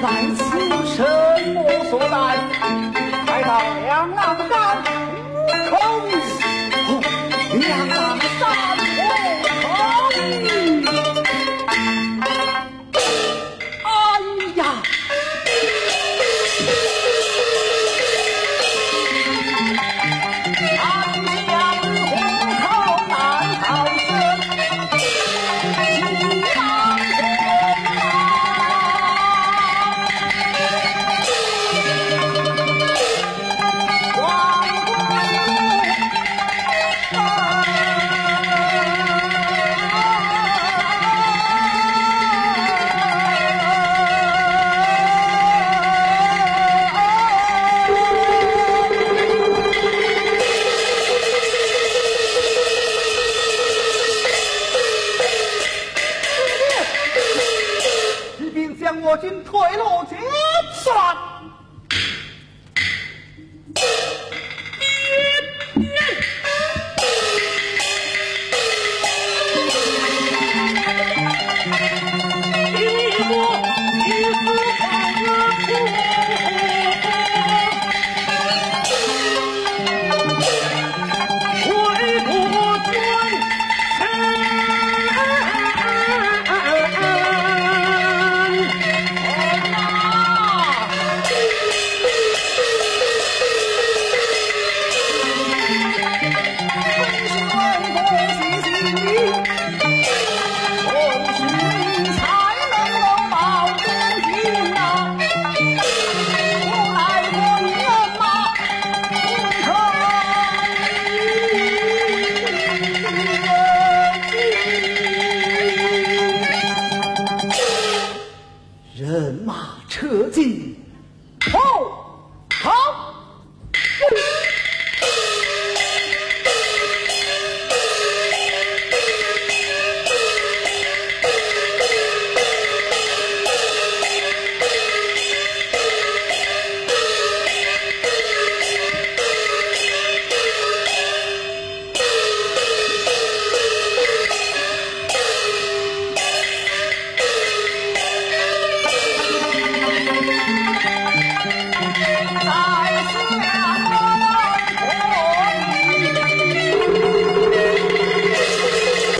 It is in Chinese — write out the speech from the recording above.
在此什么所在？来到两岸山，无口不入，两岸。我军退路绝，十。